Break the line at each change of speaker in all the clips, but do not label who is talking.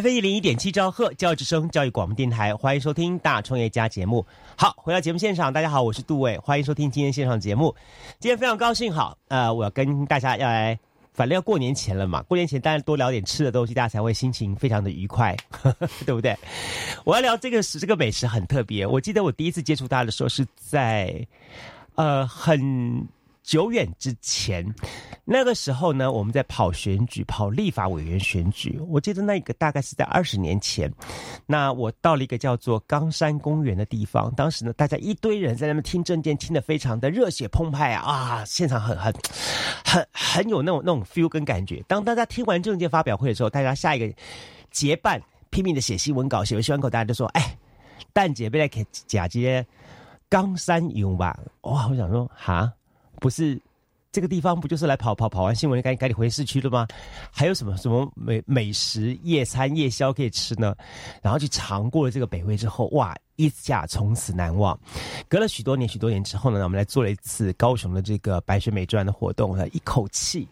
F 一零一点七兆赫教育之声教育广播电台，欢迎收听大创业家节目。好，回到节目现场，大家好，我是杜伟，欢迎收听今天线上节目。今天非常高兴，好，呃，我要跟大家要来。反正要过年前了嘛，过年前当然多聊点吃的东西，大家才会心情非常的愉快，对不对？我要聊这个是这个美食很特别。我记得我第一次接触它的时候是在呃很。久远之前，那个时候呢，我们在跑选举，跑立法委员选举。我记得那个大概是在二十年前。那我到了一个叫做冈山公园的地方，当时呢，大家一堆人在那边听证件，听得非常的热血澎湃啊！啊，现场很很很很有那种那种 feel 跟感觉。当大家听完证件发表会的时候，大家下一个结伴拼命的写新闻稿，写完新闻稿，大家就说：“哎，蛋姐，别来给假接冈山游吧？”哇，我想说，哈。不是这个地方，不就是来跑跑跑完新闻，赶紧赶紧回市区了吗？还有什么什么美美食夜餐夜宵可以吃呢？然后去尝过了这个北魏之后，哇，一下从此难忘。隔了许多年，许多年之后呢，我们来做了一次高雄的这个白雪美传的活动，一口气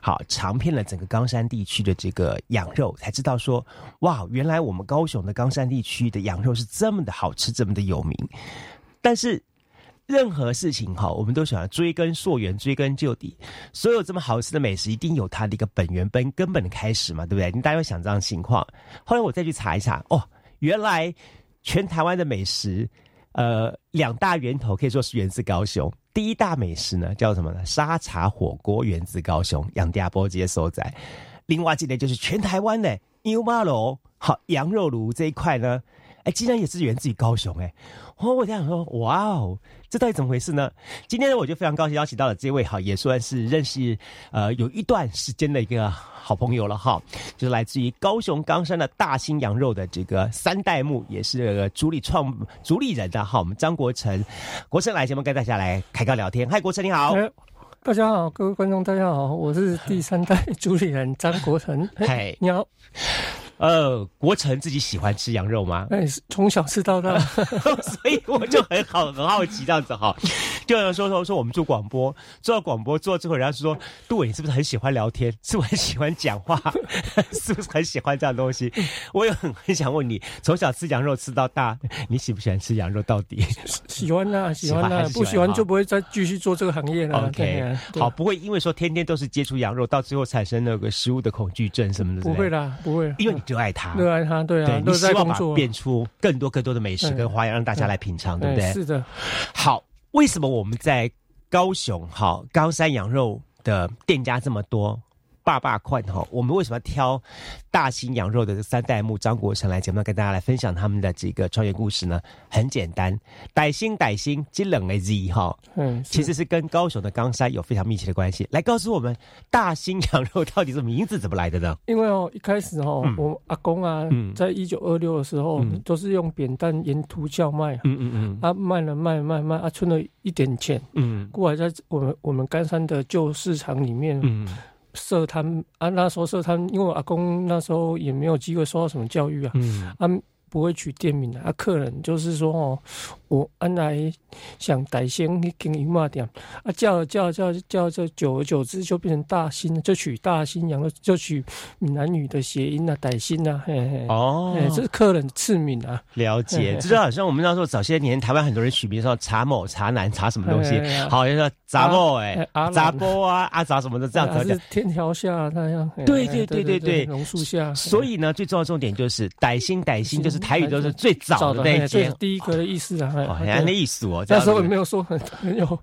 好尝遍了整个冈山地区的这个羊肉，才知道说，哇，原来我们高雄的冈山地区的羊肉是这么的好吃，这么的有名。但是。任何事情哈，我们都喜欢追根溯源、追根究底。所有这么好吃的美食，一定有它的一个本源、本根本的开始嘛，对不对？你大家会想这样情况。后来我再去查一查，哦，原来全台湾的美食，呃，两大源头可以说是源自高雄。第一大美食呢，叫什么呢？沙茶火锅源自高雄，杨家波街所在。另外一类就是全台湾的牛马楼，好羊肉炉这一块呢，哎，竟然也是源自于高雄，哎。哦，我这样说，哇哦，这到底怎么回事呢？今天呢，我就非常高兴邀请到了这位哈，也算是认识呃有一段时间的一个好朋友了哈，就是来自于高雄冈山的大兴羊肉的这个三代目，也是主理创主理人的哈，我们张国成，国成来节目跟大家来开个聊天。嗨，国成你好，
大家好，各位观众大家好，我是第三代主理人张国成，嗨，你好。
呃，国成自己喜欢吃羊肉吗？
哎，从小吃到大，
所以我就很好很好奇这样子哈。就有人说说说我们做广播，做广播做之后，人家说杜伟，你是不是很喜欢聊天？是不是很喜欢讲话？是不是很喜欢这样东西？我也很很想问你，从小吃羊肉吃到大，你喜不喜欢吃羊肉？到底
喜欢啊，喜欢啊，不喜欢就不会再继续做这个行业了。
OK，好，不会因为说天天都是接触羊肉，到最后产生那个食物的恐惧症什么的。
不会啦，不会，
因为。热爱它，
热爱它，对啊，
你希望把变出更多更多的美食跟花样，让大家来品尝，对不对？
是的。
好，为什么我们在高雄，哈高山羊肉的店家这么多？爸爸快哈！我们为什么要挑大型羊肉的三代目张国成来节目跟大家来分享他们的这个创业故事呢？很简单，傣兴傣兴，金冷的 Z 哈，嗯，其实是跟高雄的冈山有非常密切的关系。来告诉我们，大兴羊肉到底是名字怎么来的呢？
因为哦，一开始哦，我阿公啊，在一九二六的时候，都是用扁担沿途叫卖，嗯嗯嗯，啊卖了卖卖卖，啊存了一点钱，嗯，过来在我们我们冈山的旧市场里面，嗯。设摊啊，那时候设摊，因为我阿公那时候也没有机会受到什么教育啊，嗯啊。不会取店名的啊，客人就是说哦，我安来想傣兴去经营嘛店啊，叫叫叫叫这久而久之就变成大兴，就取大兴然后，就取闽南语的谐音啊，傣兴啊，嘿嘿哦，这是客人赐名啊。
了解，这就好像我们那时候早些年台湾很多人取名说茶某、茶男、茶什么东西，好像说杂某哎，杂波啊，阿杂什么的这样子。
天桥下那样。
对对对对对，
榕树下。
所以呢，最重要的重点就是傣兴，傣兴就是。台语都是最早的那一间，
第一个的意思啊，
哦，原来那意思哦，
那时候也没有说很 很有。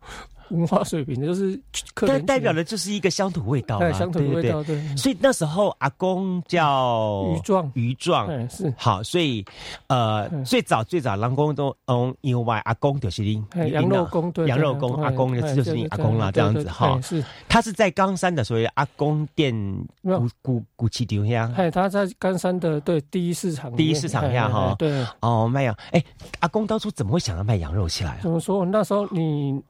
文化水平 就是，
但代表的就是一个乡土味道
嘛，乡土味道对。
所以那时候阿公叫
鱼壮，
鱼壮
是
好，所以呃，最早最早狼公都嗯，因为阿公就是你
羊肉公对
羊肉公阿公就是你阿公啦，这样子哈。
是
他是在冈山的，所以阿公店古古古奇丢香。
哎，他在冈山的对第一市场，
第一市场下哈。
对
哦，卖羊。哎，阿公当初怎么会想要卖羊肉起来？
怎么说？那时候你。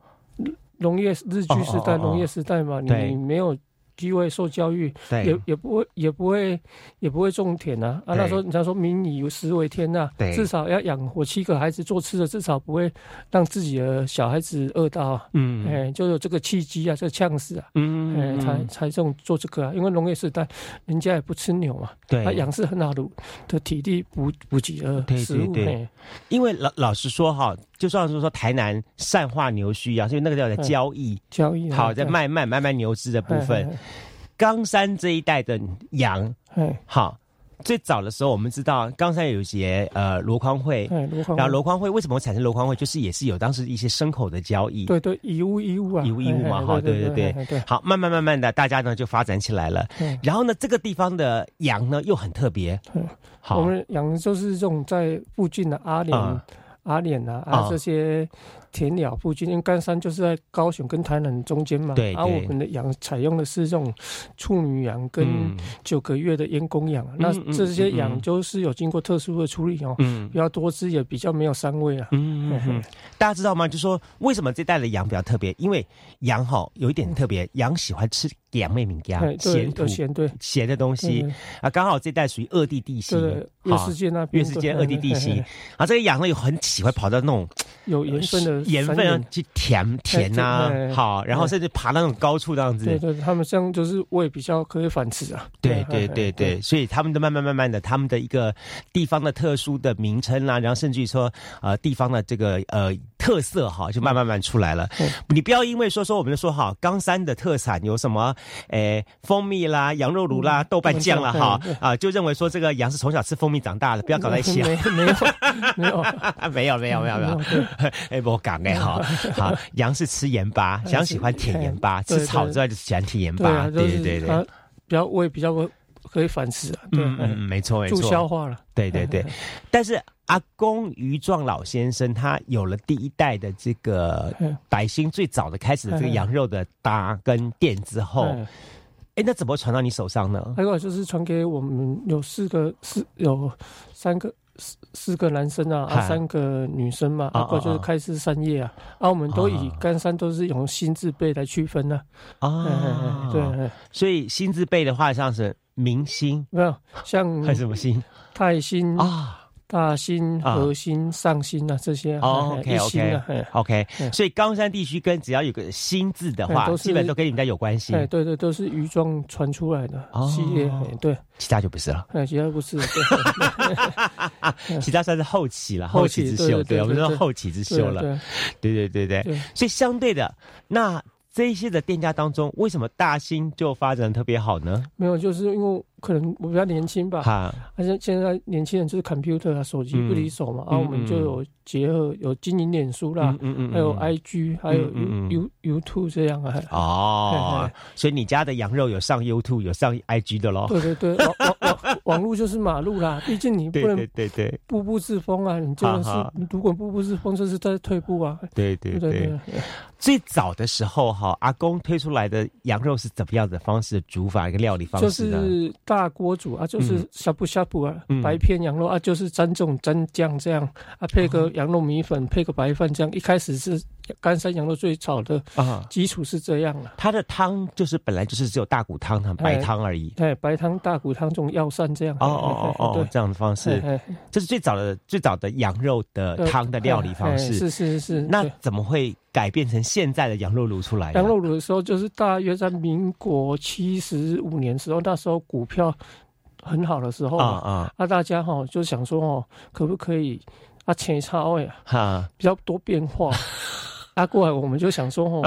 农业日据时代，农业时代嘛，你没有。机会受教育，也也不会也不会也不会种田呐啊！那时候人家说“民以食为天”呐，至少要养活七个孩子做吃的，至少不会让自己的小孩子饿到。嗯，哎，就有这个契机啊，这个呛死啊，嗯，哎，才才这种做这个啊。因为农业时代，人家也不吃牛嘛，对，他养是很好的的体力补补给的食物。对，
因为老老实说哈，就算是说台南善化牛须啊，所以那个叫做交易，
交易
好在卖卖卖卖牛脂的部分。冈山这一带的羊，好，最早的时候我们知道冈山有一些呃箩筐会，然后箩筐会为什么会产生箩筐会？就是也是有当时一些牲口的交易，
对对，以物易物啊，
以物易物嘛，哈，对对对，好，慢慢慢慢的，大家呢就发展起来了。然后呢，这个地方的羊呢又很特别，
好，我们羊就是这种在附近的阿莲、阿莲啊啊这些。田鸟附近，因为冈山就是在高雄跟台南中间嘛，对而我们的羊采用的是这种处女羊跟九个月的阉公羊，那这些羊就是有经过特殊的处理哦，比较多汁，也比较没有膻味啊。
嗯大家知道吗？就说为什么这代的羊比较特别？因为羊哈有一点特别，羊喜欢吃羊味名家咸土
咸对。
咸的东西啊，刚好这带属于二地地形，
月世界那
月世界二地地形。啊，这个羊呢又很喜欢跑到那种
有盐分的。
盐分去填填呐，好，然后甚至爬那种高处这样子。
对对，他们像就是胃比较可以反吃啊。
对对对对，所以他们的慢慢慢慢的，他们的一个地方的特殊的名称啦，然后甚至于说呃地方的这个呃特色哈，就慢慢慢出来了。你不要因为说说我们说哈，冈山的特产有什么诶蜂蜜啦、羊肉炉啦、豆瓣酱啦哈啊，就认为说这个羊是从小吃蜂蜜长大的，不要搞在一起。
啊。没有没有。
没有没有没有没有，哎我讲。哎，哈。好，羊是吃盐巴，羊喜欢舔盐巴，吃草之外就喜欢舔盐巴，对对对，
比较胃比较可以反吃啊，
嗯嗯，没错没错，
助消化了，
对对对。但是阿公于壮老先生他有了第一代的这个百姓最早的开始的这个羊肉的搭跟店之后，哎，那怎么传到你手上呢？
还有就是传给我们有四个四有三个。四四个男生啊，啊三个女生嘛，啊，就是开枝散叶啊，啊，我们都以干山都是用新字辈来区分呢，
啊，对，
所
以新字辈的话像是明星，
没有像
还什么星，
泰星啊。大心、核心、上心啊，这些
哦，OK OK OK，所以冈山地区跟只要有个“新”字的话，基本都跟你们家有关系。
对对对，都是鱼庄传出来的系列，对，
其他就不是了。
哎，其他不是，
其他算是后起了，后起之秀。对，我们说后起之秀了。对对对对，所以相对的那。这一些的店家当中，为什么大兴就发展特别好呢？
没有，就是因为可能我比较年轻吧。哈，而且现在年轻人就是 computer 啊，手机不离手嘛，然后我们就有结合有经营脸书啦，嗯嗯，还有 IG，还有 You YouTube 这样啊。
哦，所以你家的羊肉有上 YouTube，有上 IG 的喽？
对对对，网网 网络就是马路啦，毕竟你不能
对对
步步自封啊，你真的是如果步步自封，就是在退步啊。
对对对。最早的时候，哈，阿公推出来的羊肉是怎么样的方式煮法一个料理方
式呢？就是大锅煮啊，就是呷哺呷哺啊，白片羊肉啊，就是沾这种沾酱这样啊，配个羊肉米粉，配个白饭这样。一开始是干山羊肉最早的啊，基础是这样了。
它的汤就是本来就是只有大骨汤、白汤而已。
对，白汤、大骨汤这种药膳这样。
哦哦哦哦，这样的方式，这是最早的最早的羊肉的汤的料理方式。
是是是。
那怎么会？改变成现在的羊肉炉出来。
羊肉炉的时候，就是大约在民国七十五年时候，那时候股票很好的时候啊啊，那大家哈就想说哦，可不可以啊前差位啊，比较多变化。啊，过来我们就想说哦，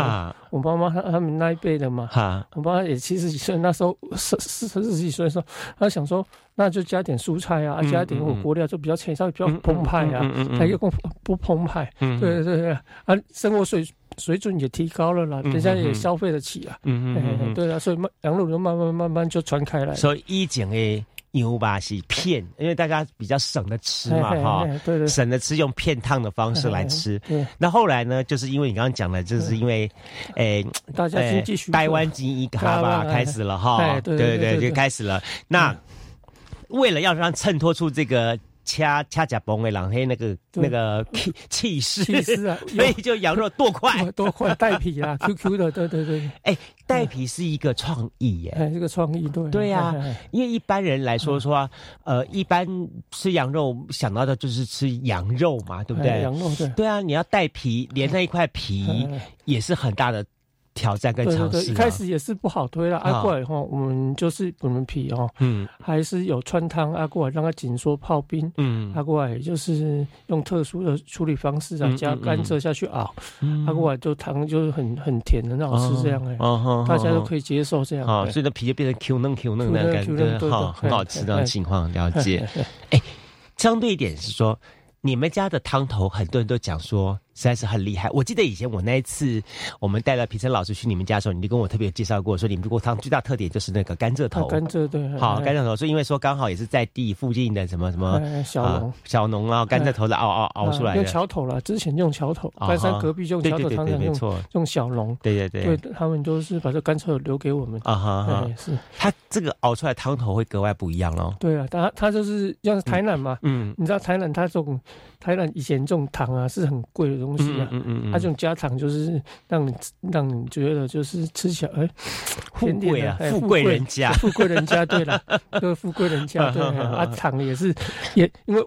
我妈妈他他们那一辈的嘛，我妈妈也七十几岁，那时候四四十几岁的时候，他想说那就加点蔬菜啊，加点火锅料，就比较前稍微比较澎湃啊，他又不不澎湃，对对对，啊，生活水水准也提高了啦，人家也消费得起啊，嗯嗯，对啊，所以慢羊肉就慢慢慢慢就传开来，
所以以前诶。牛巴西片，因为大家比较省得吃嘛，哈，对对省得吃用片烫的方式来吃。那后来呢，就是因为你刚刚讲的，就是因为，诶，
大家经济需
台湾经济卡吧开始了哈，对对对，就开始了。那为了要让衬托出这个掐掐甲崩的狼黑那个那个气气势，
气势啊，
所以就羊肉剁块
剁块带皮啊，QQ 的，对对对。
哎，带皮是一个创意耶，
哎，这个创意对。
对呀，因为一般人来说说，呃，一般吃羊肉想到的就是吃羊肉嘛，对不对？
羊肉对。
对啊，你要带皮，连那一块皮也是很大的。挑战跟尝试，
一开始也是不好推了。阿过来哈，我们就是我们皮哈，嗯，还是有穿汤阿过来让它紧缩泡冰，嗯，阿过来就是用特殊的处理方式啊，加甘蔗下去熬，阿过来就汤就是很很甜很好吃这样哎，大家都可以接受这样，
啊，所以那皮就变成 Q 嫩 Q 嫩的感觉，好，很好吃的情况了解。哎，相对一点是说，你们家的汤头很多人都讲说。实在是很厉害。我记得以前我那一次，我们带了皮森老师去你们家的时候，你就跟我特别介绍过，说你们锅汤最大特点就是那个甘蔗头。
甘蔗对，
好甘蔗头，是因为说刚好也是在地附近的什么什么
小农
小农啊，甘蔗头的熬熬熬出来的。
用桥头了，之前用桥头，甘山隔壁用桥头汤
没错，
用小农。
对对对，
对他们都是把这甘蔗留给我们啊哈，是。
他这个熬出来汤头会格外不一样哦。
对啊，他他就是像台南嘛，嗯，你知道台南他这种台南以前这种糖啊是很贵的东西啊，嗯嗯。它这种加糖就是让你让你觉得就是吃起来哎，
富贵啊，富贵人家，
富贵人家，对了，个富贵人家，对啊，糖也是也因为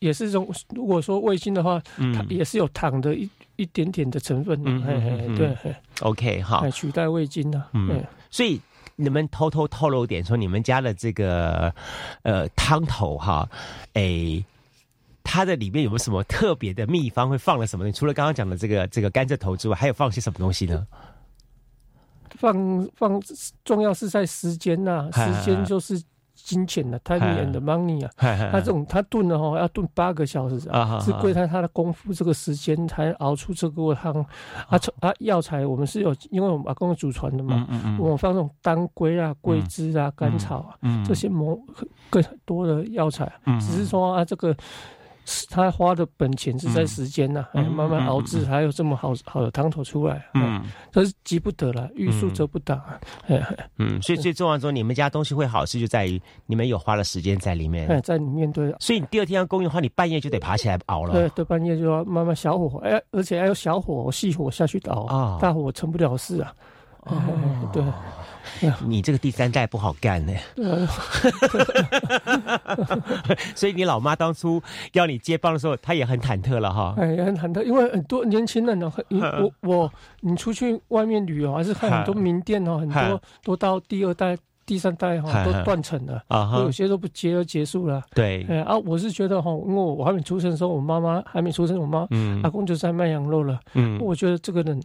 也是这种，如果说味精的话，它也是有糖的一一点点的成分，嗯嗯对
，OK 好，
取代味精的，
嗯，所以你们偷偷透露点说，你们家的这个呃汤头哈，哎。它的里面有没有什么特别的秘方？会放了什么？除了刚刚讲的这个这个甘蔗头之外，还有放些什么东西呢？
放放重要是在时间呐，时间就是金钱的，time and money 啊。他这种他炖的哈，要炖八个小时啊，是贵在它的功夫，这个时间才熬出这锅汤。啊，啊，药材我们是有，因为我们阿公祖传的嘛，我们放这种当归啊、桂枝啊、甘草啊，这些某更多的药材，只是说啊这个。他花的本钱是在时间呐，慢慢熬制，还有这么好好的汤头出来，嗯，这是急不得了，欲速则不达，
嗯，所以最重要说，你们家东西会好吃，就在于你们有花了时间在里面，
在里面对。
所以你第二天要供应的话，你半夜就得爬起来熬了，
对，对，半夜就要慢慢小火，哎，而且还有小火、细火下去熬啊，大火成不了事啊，对。
你这个第三代不好干呢，所以你老妈当初要你接棒的时候，她也很忐忑了哈。
哎，也很忐忑，因为很多年轻人呢，我我你出去外面旅游，还是看很多名店哦，很多都到第二代。第三代哈都断层了啊，有些都不接而结束了。
对，
哎啊，我是觉得哈，因为我还没出生的时候，我妈妈还没出生，我妈阿公就在卖羊肉了。嗯，我觉得这个人，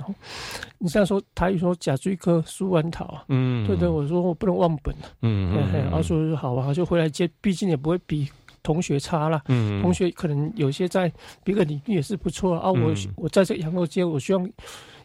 你像说台语说假追科输完桃啊，嗯，对对，我说我不能忘本嗯嗯，然后说好吧，就回来接，毕竟也不会比同学差了。嗯，同学可能有些在别的领域也是不错啊。我我在这羊肉街，我希望。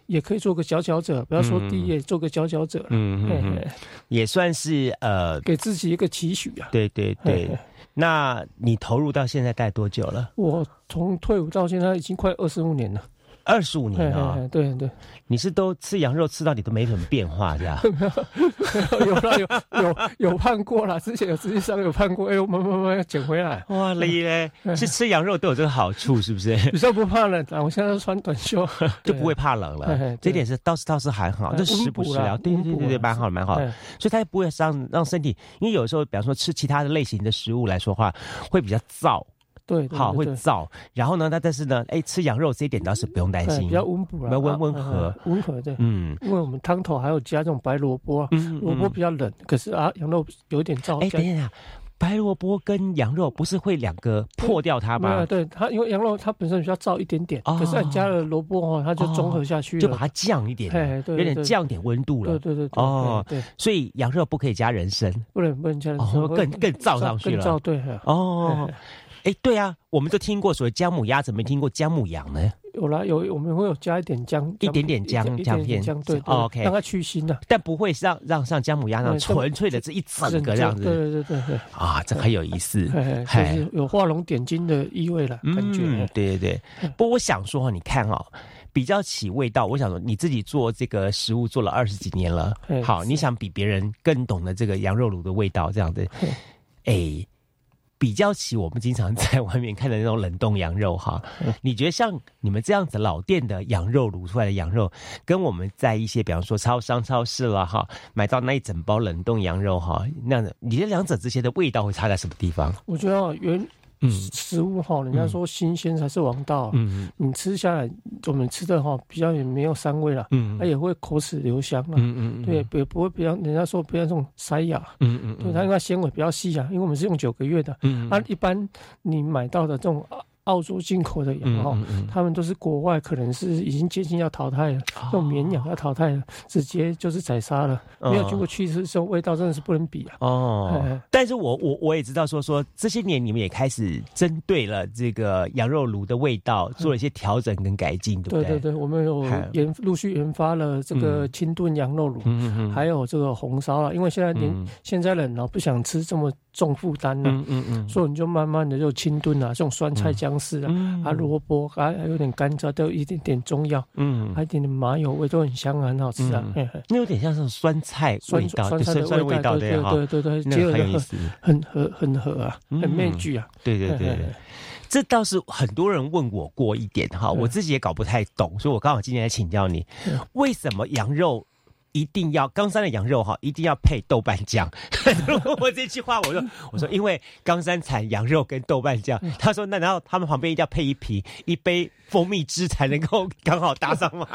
也可以做个佼佼者，不要说第一，做个佼佼者，嗯
嗯，也算是呃，
给自己一个期许啊。
对对对，那你投入到现在待多久了？
我从退伍到现在已经快二十五年了。
二十五年啊，
对对，
你是都吃羊肉吃到你都没什么变化，这样？
有了有有有胖过了，之前有实际上有胖过，哎呦，慢慢慢要减回来。
哇，你嘞，是吃羊肉都有这个好处，是不是？
比较不怕冷，我现在穿短袖
就不会怕冷了。这点是倒是倒是还好，这食补食疗，对对对对，蛮好蛮好。所以它也不会让让身体，因为有时候比方说吃其他的类型的食物来说话，会比较燥。
对，
好会燥，然后呢，那但是呢，哎，吃羊肉这一点倒是不用担心，
比较温补
了，温温和，
温和的，嗯，因为我们汤头还有加这种白萝卜，萝卜比较冷，可是啊，羊肉有点燥。
哎，等一下，白萝卜跟羊肉不是会两个破掉它吗？
对，它因为羊肉它本身比较燥一点点，可是你加了萝卜哦，它就综合下去，
就把它降一点，有点降点温度了。
对对对，哦，对，
所以羊肉不可以加人参，
不能不能加人参，
更更燥上去了，
更燥对，哦。
哎，对啊，我们都听过所谓姜母鸭，怎么没听过姜母羊呢？
有啦，有我们会有加一点姜，
一点点姜姜片，姜
对，OK，让它去腥的，
但不会让让像姜母鸭那样纯粹的这一整个这样子，
对对对对
啊，这很有意思，
就是有画龙点睛的意味了，感觉，
对对对。不过我想说，你看哦，比较起味道，我想说你自己做这个食物做了二十几年了，好，你想比别人更懂得这个羊肉卤的味道这样子，哎。比较起我们经常在外面看的那种冷冻羊肉哈，你觉得像你们这样子老店的羊肉卤出来的羊肉，跟我们在一些比方说超商、超市了哈，买到那一整包冷冻羊肉哈，那样的，你觉得两者之间的味道会差在什么地方？
我觉得原。嗯，食物哈，人家说新鲜才是王道。嗯嗯，你吃下来，我们吃的哈比较也没有膻味了。嗯它也会口齿留香了。嗯嗯对，不不会比较，人家说不要这种塞牙。嗯嗯对，它应该纤维比较细啊，因为我们是用九个月的。嗯啊，一般你买到的这种。澳洲进口的羊哈，他们都是国外，可能是已经接近要淘汰了，这种绵羊要淘汰了，直接就是宰杀了，没有经过去世，的时候味道真的是不能比啊。
哦，但是我我我也知道说说这些年你们也开始针对了这个羊肉炉的味道做了一些调整跟改进，对不对？
对对对，我们有研陆续研发了这个清炖羊肉炉，还有这个红烧了，因为现在年现在人哦不想吃这么。重负担了，嗯嗯嗯，所以你就慢慢的就清炖啊，这种酸菜姜丝啊，啊萝卜还还有点干燥，都有一点点中药，嗯，还一点点麻油味，都很香很好吃啊。
那有点像是酸菜味道，
酸菜的味道，对对对对，
那个很有意思，
很合很合啊，很面具啊。
对对对对，这倒是很多人问我过一点哈，我自己也搞不太懂，所以我刚好今天来请教你，为什么羊肉？一定要冈山的羊肉哈，一定要配豆瓣酱。我这句话，我说我说，因为冈山产羊肉跟豆瓣酱。他说那然后他们旁边一定要配一瓶一杯蜂蜜汁才能够刚好搭上吗？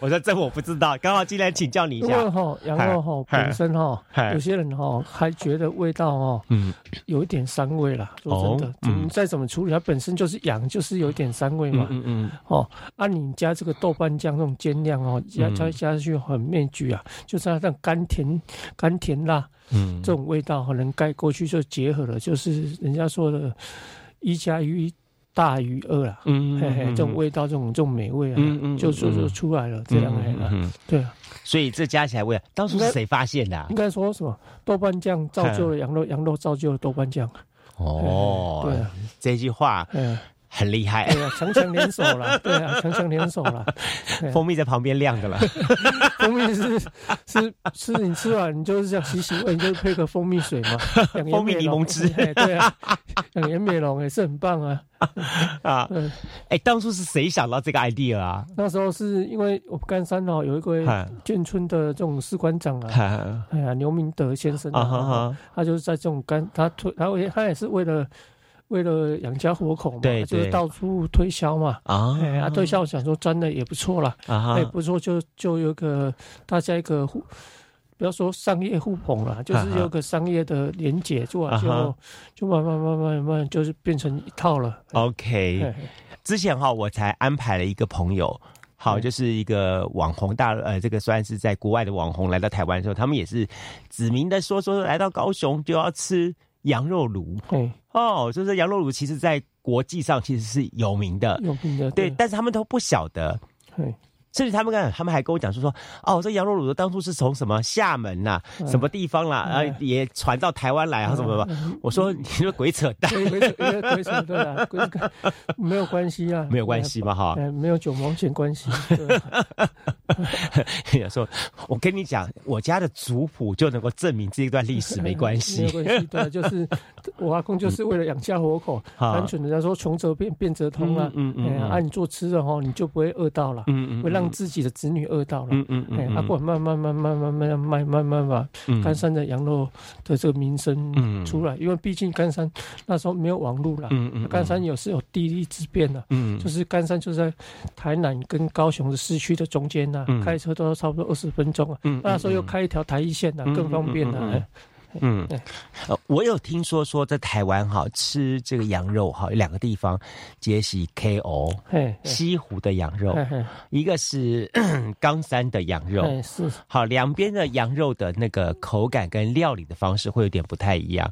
我说这我不知道，刚好进来请教你一下。
哈羊肉哈本身哈，有些人哈还觉得味道哈嗯有一点膻味啦。说真的，你再怎么处理，它本身就是羊，就是有一点膻味嘛。嗯嗯哦，按你加这个豆瓣酱这种煎量哦，加加加下去很面具啊。就是它这甘甜、甘甜辣，嗯，这种味道可能盖过去就结合了，就是人家说的“一加一大于二”啦，嗯，嘿嘿，这种味道，这种这种美味啊，嗯嗯，就就就出来了，这样的，对啊，
所以这加起来味，当初是谁发现的？
应该说什么？豆瓣酱造就了羊肉，羊肉造就了豆瓣酱。
哦，对，这句话，嗯。很厉害，
对啊，强强联手了，对啊，强强联手了。
蜂蜜在旁边晾的了，
蜂蜜是是是，你吃完你就是这样洗洗胃，你就配个蜂蜜水嘛，
蜂蜜柠檬汁，
对啊，养颜美容也是很棒啊。
啊，哎，当初是谁想到这个 idea 啊？
那时候是因为我们甘山哦，有一位眷村的这种士官长啊，哎呀，刘明德先生啊，他就是在这种甘，他推，然后他也是为了。为了养家活口嘛，就是到处推销嘛。啊，啊，推销想说真的也不错了，也不错，就就有个大家一个互，不要说商业互捧了，就是有个商业的连结，做就就慢慢慢慢慢就是变成一套了。
OK，之前哈我才安排了一个朋友，好就是一个网红大呃，这个算是在国外的网红来到台湾的时候，他们也是指明的说说来到高雄就要吃。羊肉炉，对哦，就是羊肉炉，其实在国际上其实是有名的，
有名的，
对，但是他们都不晓得，对。甚至他们跟他们还跟我讲说说哦，这羊肉卤当初是从什么厦门呐，什么地方啦，然后也传到台湾来啊什么什么。我说你说鬼扯淡，
鬼扯鬼扯淡，没有关系啊，
没有关系嘛哈，
没有九毛钱关系。
说，我跟你讲，我家的族谱就能够证明这一段历史 没关系。
没关系，对，就是我阿公就是为了养家活口，单纯的人家说穷则变，变则通啊。嗯嗯，啊，你做吃的哈，你就不会饿到了。嗯嗯，会让。自己的子女饿到了，嗯嗯嗯，阿管慢慢慢慢慢慢慢慢慢把甘山的羊肉的这个名声出来，因为毕竟甘山那时候没有网络了，嗯嗯，甘山有是有地利之便的，嗯，就是甘山就在台南跟高雄的市区的中间呐，开车都要差不多二十分钟啊，那时候又开一条台一线呐，更方便了。
嗯，呃，我有听说说在台湾哈吃这个羊肉哈有两个地方，皆是 KO，西湖的羊肉，一个是 冈山的羊肉，是。好两边的羊肉的那个口感跟料理的方式会有点不太一样，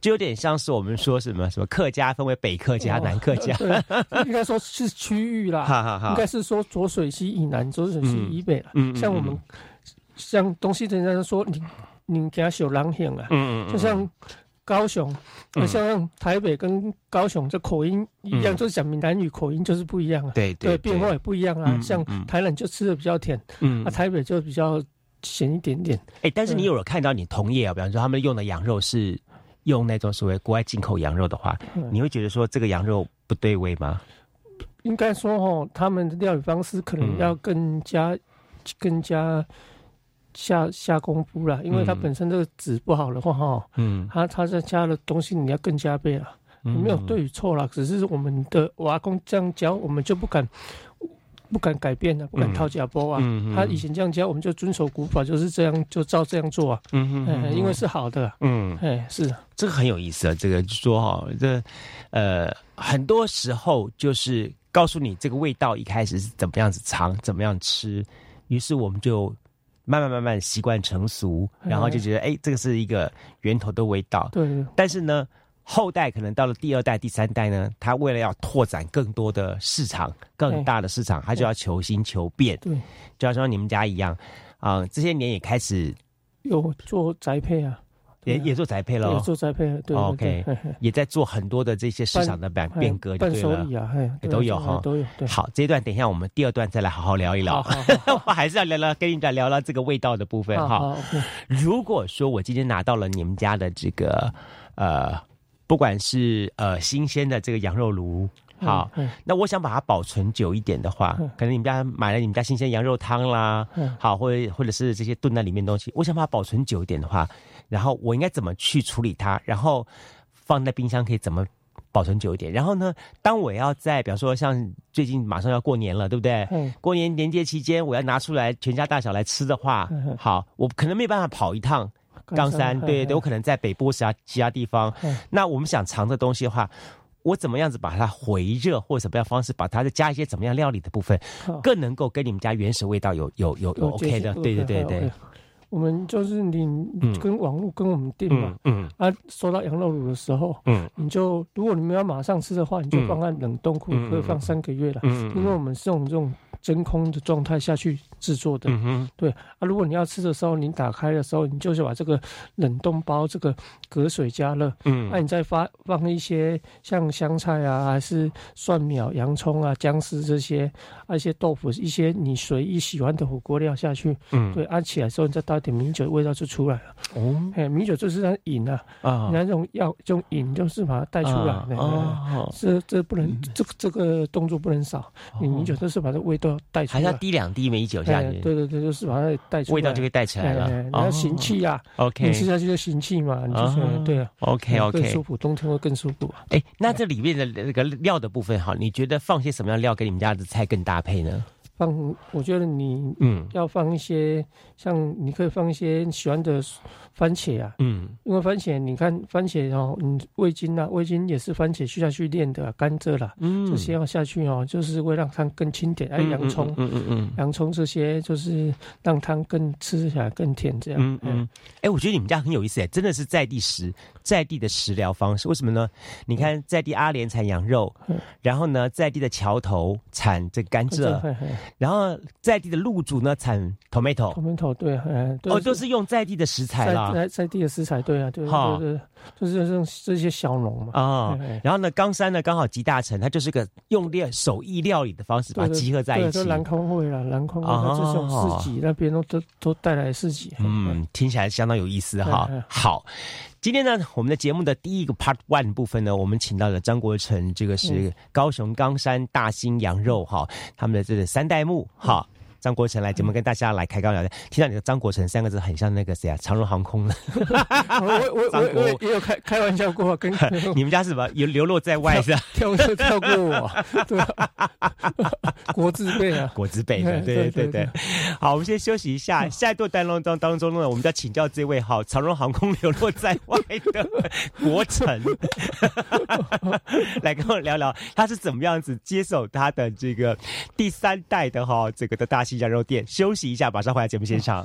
就有点像是我们说什么什么客家分为北客家、南客家，
应该说是区域啦，应该是说浊水溪以南、浊水溪以北了，像我们像东西人家说你。人家小狼性啊，就像高雄，像台北跟高雄这口音一样，就是讲闽南语口音就是不一样啊。
对对，
变化也不一样啊。像台南就吃的比较甜，啊，台北就比较咸一点点。
哎，但是你有看到你同业啊，比方说他们用的羊肉是用那种所谓国外进口羊肉的话，你会觉得说这个羊肉不对味吗？
应该说哦，他们的料理方式可能要更加更加下下功夫了，因为它本身这个纸不好的话哈，嗯，它它在加的东西你要更加倍了，没有对与错了，只是我们的瓦工这样教，我们就不敢。不敢改变了，不敢掏假包啊！他以前这样教，我们就遵守古法，就是这样，就照这样做啊。嗯嗯，因为是好的。嗯，哎，是
这个很有意思啊。这个说哈，这呃，很多时候就是告诉你这个味道一开始是怎么样子尝，怎么样吃，于是我们就慢慢慢慢习惯成熟，然后就觉得哎，这个是一个源头的味道。
对，
但是呢。后代可能到了第二代、第三代呢，他为了要拓展更多的市场、更大的市场，他就要求新求变。
对，
就像你们家一样啊，这些年也开始
有做宅配啊，
也也做宅配了，也
做宅配。对
，OK，也在做很多的这些市场的变变革，
伴手礼啊，
也都有哈，
都有。
好，这一段等一下我们第二段再来好好聊一聊，我还是要聊聊跟你再聊聊这个味道的部分哈。如果说我今天拿到了你们家的这个呃。不管是呃新鲜的这个羊肉炉，好，那我想把它保存久一点的话，可能你们家买了你们家新鲜羊肉汤啦，好，或者或者是这些炖在里面东西，我想把它保存久一点的话，然后我应该怎么去处理它？然后放在冰箱可以怎么保存久一点？然后呢，当我要在比方说像最近马上要过年了，对不对？过年年节期间我要拿出来全家大小来吃的话，好，我可能没有办法跑一趟。冈山，对对，我可能在北部其他其他地方。那我们想尝的东西的话，我怎么样子把它回热，或者什么样方式把它再加一些怎么样料理的部分，更能够跟你们家原始味道有有有有 OK 的？对对对对。
我们就是你跟网络跟我们订嘛，嗯，啊，收到羊肉卤的时候，嗯，你就如果你们要马上吃的话，你就放在冷冻库，可以放三个月了，嗯，因为我们是用这种。真空的状态下去制作的，嗯对啊。如果你要吃的时候，你打开的时候，你就是把这个冷冻包这个隔水加热，嗯，那你再发放一些像香菜啊，还是蒜苗、洋葱啊、姜丝这些，啊一些豆腐，一些你随意喜欢的火锅料下去，嗯，对，按起来之后，你再倒一点米酒，味道就出来了。哦，哎，米酒就是让饮啊，啊，那种药，这种饮就是把它带出来。哦，这这不能，这个这个动作不能少。你米酒就是把这味道。带出来，
还要滴两滴美酒下去。
对对对，就是把它带出来，
味道就会带起来了。
然后行气啊
，OK，
你吃下去就行气嘛，你就是对啊
，OK OK，
更舒服，冬天会更舒服。
哎，那这里面的那个料的部分哈，你觉得放些什么样料给你们家的菜更搭配呢？
放，我觉得你嗯要放一些，像你可以放一些喜欢的。番茄啊，嗯，因为番茄，你看番茄哦，嗯，味精啊，味精也是番茄需要去炼的，甘蔗啦，嗯，这些要下去哦，就是会让汤更清甜。哎，洋葱，嗯嗯嗯，洋葱这些就是让汤更吃起来更甜，这样。嗯嗯，
哎，我觉得你们家很有意思，哎，真的是在地食，在地的食疗方式。为什么呢？你看，在地阿莲产羊肉，嗯然后呢，在地的桥头产这甘蔗，然后在地的鹿主呢产
tomato，tomato 对，
哦，都是用在地的食材啦。
在在地的食材，对啊，对对对，就是这这些小农嘛啊。
然后呢，冈山呢刚好集大成，它就是个用料手艺料理的方式，把它集合在一起。
蓝空会了，蓝空会，这种市集那边都都都带来市集。
嗯，听起来相当有意思哈。好，今天呢，我们的节目的第一个 Part One 部分呢，我们请到了张国成，这个是高雄冈山大兴羊肉哈，他们的这个三代目哈。张国成来节目跟大家来开高聊的，听到你的张国成三个字，很像那个谁啊？长荣航空的。
我我我我 也有开开玩笑过，跟
你们家是什么？有流落在外是吧？
跳跳跳过我，对，国字辈啊，
国字辈的，对对对。好，我们先休息一下，下一段单龙当当中呢，我们要请教这位好长荣航空流落在外的国成，来跟我聊聊他是怎么样子接手他的这个第三代的哈这个的大。一家肉店休息一下，马上回来节目现场。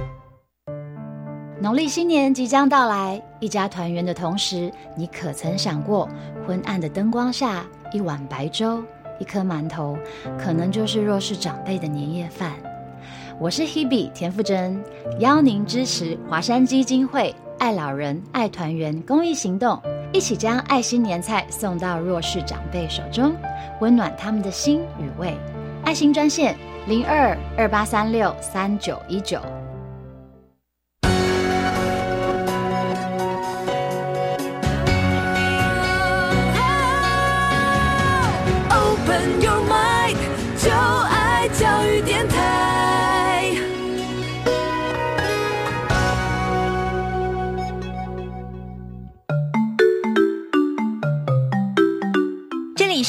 农历新年即将到来，一家团圆的同时，你可曾想过，昏暗的灯光下，一碗白粥，一颗馒头，可能就是弱势长辈的年夜饭？我是 Hebe 田馥甄，邀您支持华山基金会。爱老人、爱团圆公益行动，一起将爱心年菜送到弱势长辈手中，温暖他们的心与胃。爱心专线零二二八三六三九一九。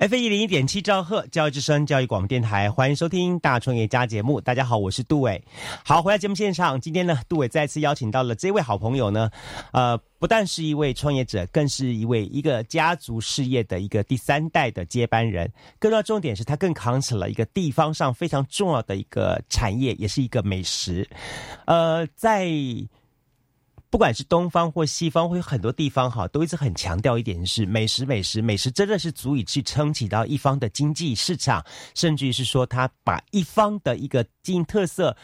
F 一零一点七兆赫教育之声教育广播电台，欢迎收听大创业家节目。大家好，我是杜伟。好，回来节目现场，今天呢，杜伟再次邀请到了这位好朋友呢，呃，不但是一位创业者，更是一位一个家族事业的一个第三代的接班人。更重要重点是他更扛起了一个地方上非常重要的一个产业，也是一个美食。呃，在。不管是东方或西方，会有很多地方哈，都一直很强调一点是美食，美食，美食，真的是足以去撑起到一方的经济市场，甚至于是说，它把一方的一个经营特色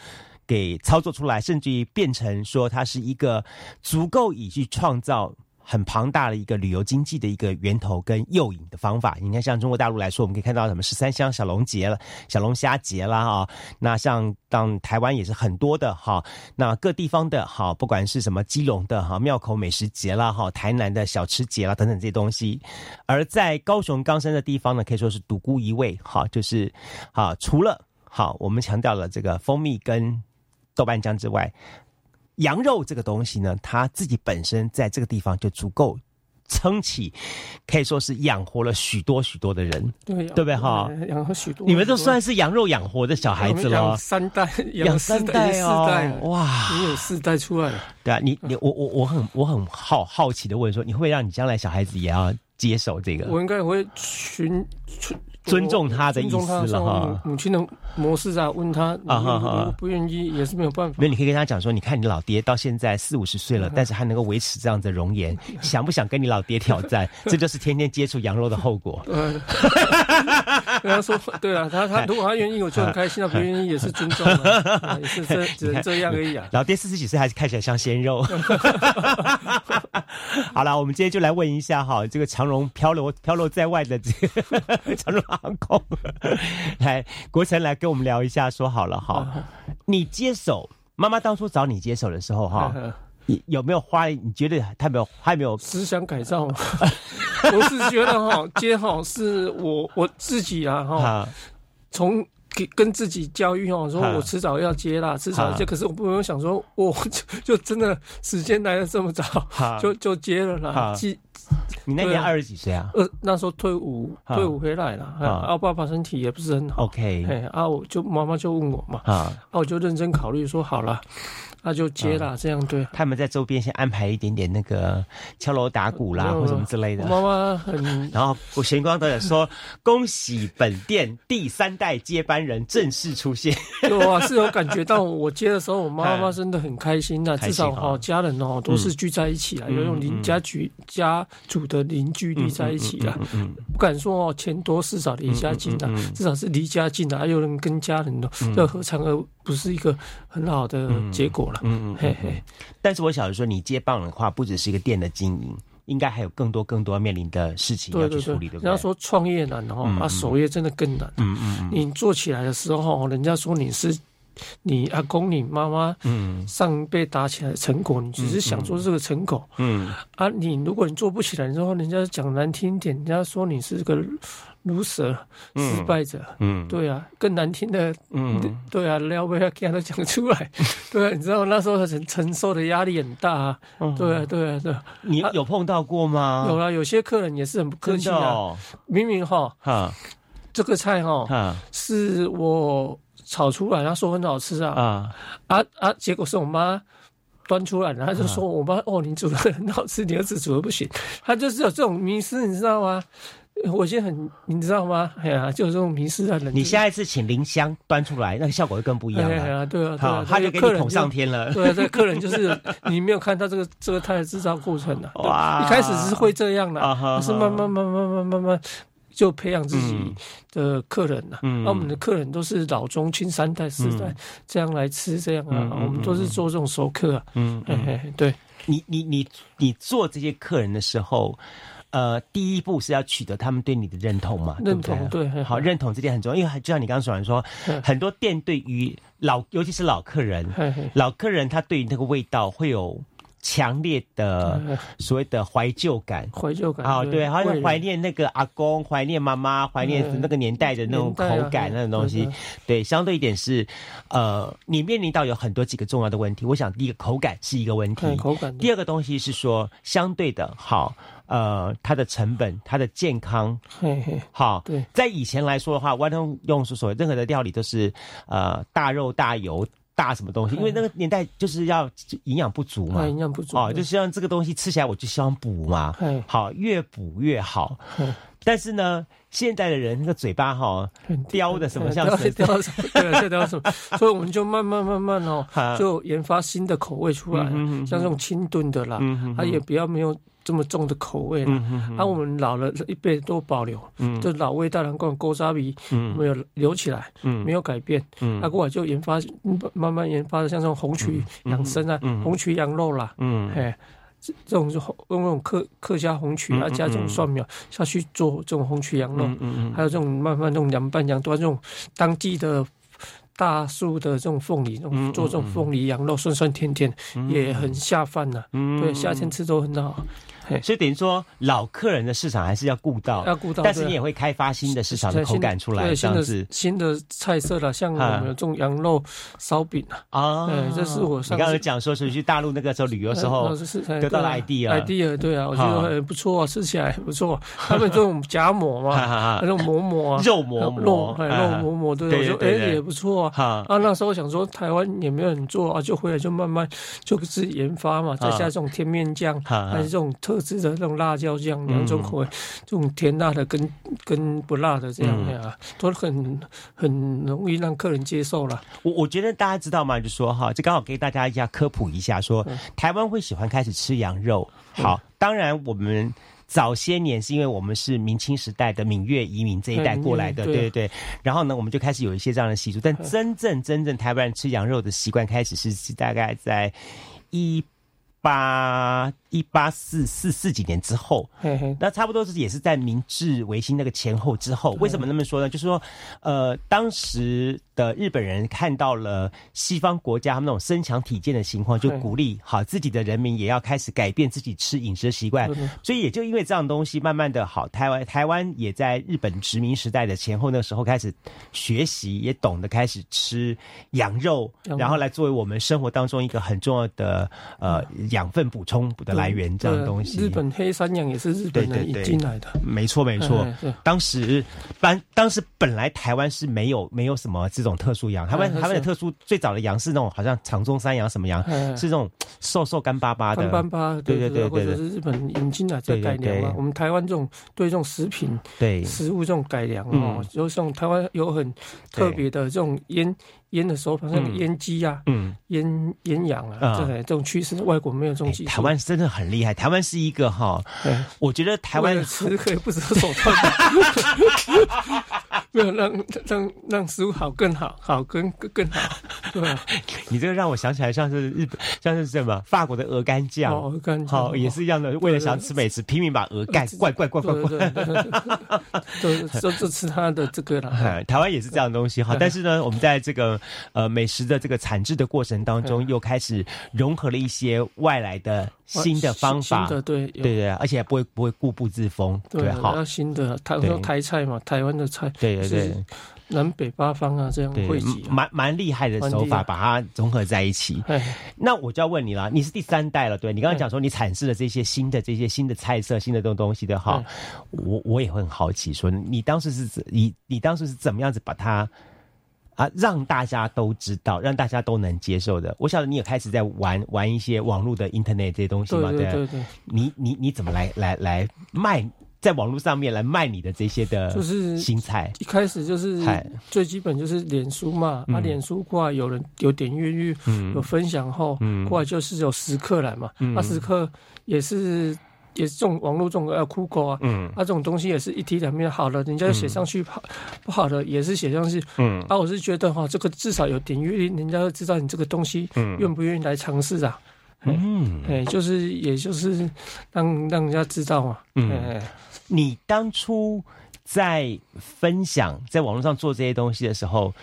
给操作出来，甚至于变成说，它是一个足够以去创造。很庞大的一个旅游经济的一个源头跟诱引的方法，你看像中国大陆来说，我们可以看到什么十三香小龙节了、小龙虾节啦啊，那像当台湾也是很多的哈，那各地方的哈，不管是什么基隆的哈庙口美食节啦哈，台南的小吃节啦等等这些东西，而在高雄冈山的地方呢，可以说是独孤一味哈，就是好除了好我们强调了这个蜂蜜跟豆瓣酱之外。羊肉这个东西呢，它自己本身在这个地方就足够撑起，可以说是养活了许多许多的人，
对
对不对哈？
养活许多，
你们都算是羊肉养活的小孩子了，
三代
养三代哦，哇，
你有四代出来了，
对啊，你你我我我很我很好好奇的问说，你会让你将来小孩子也要接手这个？
我应该会循循。
尊重他的意思了哈。
母亲的模式啊，问他啊哈哈，不愿意也是没有办法。
那你可以跟他讲说，你看你老爹到现在四五十岁了，但是还能够维持这样的容颜，想不想跟你老爹挑战？这就是天天接触羊肉的后果。
跟 他说，对啊，他他如果他愿意，我就很开心；他不愿意也是尊重，也是这只能这样而已啊。
老爹四十几岁还是看起来像鲜肉。好了，我们今天就来问一下哈，这个长荣飘落飘落在外的这个长荣 航空，来国成来跟我们聊一下，说好了哈，你接手妈妈当初找你接手的时候哈，你有没有花？你觉得他没有还没有
思想改造？我是觉得哈，接好是我我自己啊哈，从。跟自己教育哦，说我迟早要接啦，迟早接。可是我不能想说，我就就真的时间来的这么早，就就接了啦。接，
你那年二十几岁啊？
呃，那时候退伍，退伍回来了。啊，爸爸身体也不是很好。
OK，
哎，啊，我就妈妈就问我嘛，啊，我就认真考虑说好了。那就接啦，这样对。
他们在周边先安排一点点那个敲锣打鼓啦，或什么之类的。
妈妈很。
然后我玄光导演说：“恭喜本店第三代接班人正式出现。”
对啊，是有感觉到我接的时候，我妈妈真的很开心 呐。至少哈，家人哦都是聚在一起啊，有种邻家居家族的凝聚力在一起了。不敢说哦，钱多事少离家近啊，至少是离家近的，还有人跟家人的，这何尝而不是一个很好的结果了？嗯嗯，嘿嘿。
但是我想说，你接棒的话，不只是一个店的经营，应该还有更多更多面临的事情要去处理，对不对？
人家说创业难哈，啊，守业真的更难。嗯嗯你做起来的时候，人家说你是。你阿公、你妈妈，嗯，上辈打起来的成果，你只是想做这个成果，嗯，啊，你如果你做不起来之后，人家讲难听点，人家说你是个毒蛇、失败者，嗯，对啊，更难听的，嗯，对啊，撩不要给他讲出来，对啊，你知道那时候承承受的压力很大啊，对啊，对啊，对，
你有碰到过吗？
有啊，有些客人也是很不客气的，明明哈，哈，这个菜哈，是我。炒出来，他说很好吃啊。啊。啊啊！结果是我妈端出来的，他就说我妈哦，你煮的很好吃，你儿子煮的不行。他就是有这种迷失，你知道吗？我现在很，你知道吗？哎呀，就有这种迷失的人。
你下一次请林香端出来，那个效果会更不一样
了。对啊，
好，他就给你捧上天了。
对，这客人就是你没有看到这个这个他的制造过程的。哇，一开始是会这样的，是慢慢慢慢慢慢慢。就培养自己的客人呐，那我们的客人都是老中青三代四代这样来吃这样啊，我们都是做这种熟客啊。嗯，对，
你你你你做这些客人的时候，呃，第一步是要取得他们对你的认同嘛？
认同对，对
好，认同这点很重要，因为就像你刚刚说完说，很多店对于老，尤其是老客人，老客人他对于那个味道会有。强烈的所谓的怀旧感，
怀旧感啊，
对，好像怀念那个阿公，怀念妈妈，怀念那个年代的那种口感那种东西。对，相对一点是，呃，你面临到有很多几个重要的问题。我想第一个口感是一个问题，
口感。
第二个东西是说，相对的，好，呃，它的成本，它的健康，嘿嘿好。
对，
在以前来说的话，外通用所谓任何的料理都是呃大肉大油。大什么东西？因为那个年代就是要营养不足嘛，
营养不足
哦，就希望这个东西吃起来我就希望补嘛，好越补越好。但是呢，现在的人那个嘴巴哈叼的什么像
叼什么，对，叼 什么，所以我们就慢慢慢慢哦，就研发新的口味出来，像这种清炖的啦，它也比较没有。这么重的口味了，啊，我们老了一辈都保留，就老味道，然后锅渣米没有留起来，没有改变，那过来就研发，慢慢研发的像这种红曲养生啊，红曲羊肉啦，嘿，这种就用那种客客家红曲啊，加这种蒜苗下去做这种红曲羊肉，还有这种慢慢这种凉拌羊多这种当地的大树的这种凤梨，做这种凤梨羊肉酸酸甜甜也很下饭呐，对，夏天吃都很好。
所以等于说，老客人的市场还是要顾到，
要顾到，
但是你也会开发新的市场的口感出来，
这样子。新的菜色了，像我们种羊肉烧饼啊，啊，这是我
你刚刚讲说是去大陆那个时候旅游时候得到了 idea，idea
对啊，我觉得很不错啊，吃起来不错。他们这种夹馍嘛，那种馍馍，
肉馍。
馍，肉馍馍，对，我说哎也不错啊。啊，那时候想说台湾也没有人做啊，就回来就慢慢就自己研发嘛，再加这种甜面酱，还是这种特制的那种辣椒酱，两种口味，这种甜辣的跟跟不辣的这样的啊，都很很容易让客人接受了。
我我觉得大家知道吗？就说哈，就刚好给大家一下科普一下，说台湾会喜欢开始吃羊肉。好，当然我们。早些年是因为我们是明清时代的闽粤移民这一代过来的，对对对。然后呢，我们就开始有一些这样的习俗。但真正真正台湾人吃羊肉的习惯开始是大概在一八一八四四四几年之后，那差不多是也是在明治维新那个前后之后。为什么那么说呢？就是说，呃，当时。的日本人看到了西方国家他们那种身强体健的情况，就鼓励好自己的人民也要开始改变自己吃饮食的习惯。所以也就因为这样东西，慢慢的好，台湾台湾也在日本殖民时代的前后那时候开始学习，也懂得开始吃羊肉，然后来作为我们生活当中一个很重要的呃养分补充的来源。这样东西，
日本黑山羊也是日本人引进来的。
没错没错，当时当当时本来台湾是没有没有什么这种。特殊羊，台湾台湾的特殊最早的羊是那种好像长中山羊什么羊，是这种瘦瘦干巴巴的，
干巴巴，
对对对对，或
者是日本引进的这概念嘛。我们台湾这种对这种食品、
对
食物这种改良哦，就像台湾有很特别的这种腌。腌的时候，反正腌鸡呀，嗯，腌腌羊啊，对，这种趋势外国没有这种技术。
台湾真的很厉害，台湾是一个哈，我觉得台湾
吃可以不择手段，没有让让让食物好更好，好更更好。对，
你这个让我想起来像是日本，像是什么法国的鹅肝酱，
鹅肝
好也是一样的，为了想吃美食，拼命把鹅肝灌灌灌灌灌，
都都都吃它的这个了。
台湾也是这样的东西哈，但是呢，我们在这个。呃，美食的这个产制的过程当中，又开始融合了一些外来的新的方法，
对对
对，而且不会不会固步自封，对，
好新的台台菜嘛，台湾的菜，
对对对，
南北八方啊这样汇集，
蛮蛮厉害的手法，把它融合在一起。那我就要问你了，你是第三代了，对你刚刚讲说你阐释了这些新的这些新的菜色、新的这种东西的哈，我我也会很好奇，说你当时是你你当时是怎么样子把它。啊，让大家都知道，让大家都能接受的。我晓得你也开始在玩玩一些网络的 Internet 这些东西嘛？
对对对。
你你你怎么来来来卖，在网络上面来卖你的这些的，
就是
新菜。
一开始就是最基本就是脸书嘛，啊，脸书过来有人有点阅率，有分享后，过来就是有食客来嘛，啊，食客也是。也是这种网络这种呃酷狗啊，嗯，啊这种东西也是一体两面，好的人家就写上去，好不好的也是写上去，嗯，啊我是觉得哈，这个至少有点阅率，人家知道你这个东西，嗯，愿不愿意来尝试啊？嗯，哎，就是也就是让让人家知道嘛，嗯，
你当初在分享在网络上做这些东西的时候。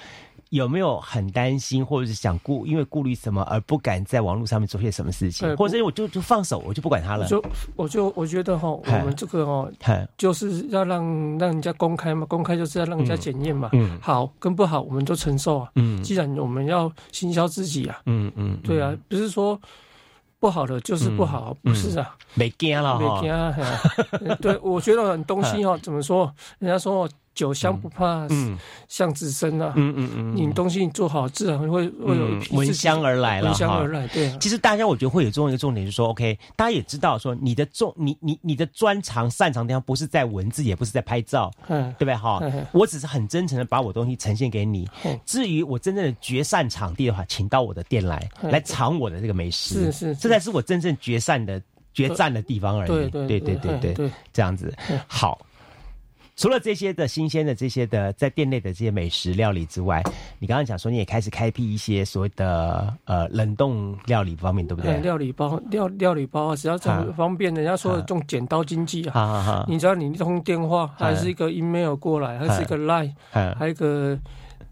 有没有很担心，或者是想顾，因为顾虑什么而不敢在网络上面做些什么事情，或者我就就放手，我就不管他了。
就我就我觉得哈，我们这个哦，就是要让让人家公开嘛，公开就是要让人家检验嘛。嗯，好跟不好，我们都承受啊。嗯，既然我们要行销自己啊，嗯嗯，对啊，不是说不好的就是不好，不是啊，
没惊了
没惊啊。对，我觉得很东西哈，怎么说？人家说。酒香不怕巷子深啊！嗯嗯嗯，你东西做好，自然会会有
闻香而来了
闻香而来，对。
其实大家我觉得会有这种一个重点，就是说，OK，大家也知道说，你的重你你你的专长擅长地方不是在文字，也不是在拍照，嗯，对不对？哈，我只是很真诚的把我东西呈现给你。至于我真正的绝善场地的话，请到我的店来，来尝我的这个美食。
是是，
这才是我真正绝善的决战的地方而已。对对对对对，这样子好。除了这些的新鲜的这些的在店内的这些美食料理之外，你刚刚讲说你也开始开辟一些所谓的呃冷冻料理方面，对不对？
料理包料 料理包啊，只要这么方便，人家说这种剪刀经济啊，你知道你一通电话还是一个 email 过来，还是一个 line，还有一个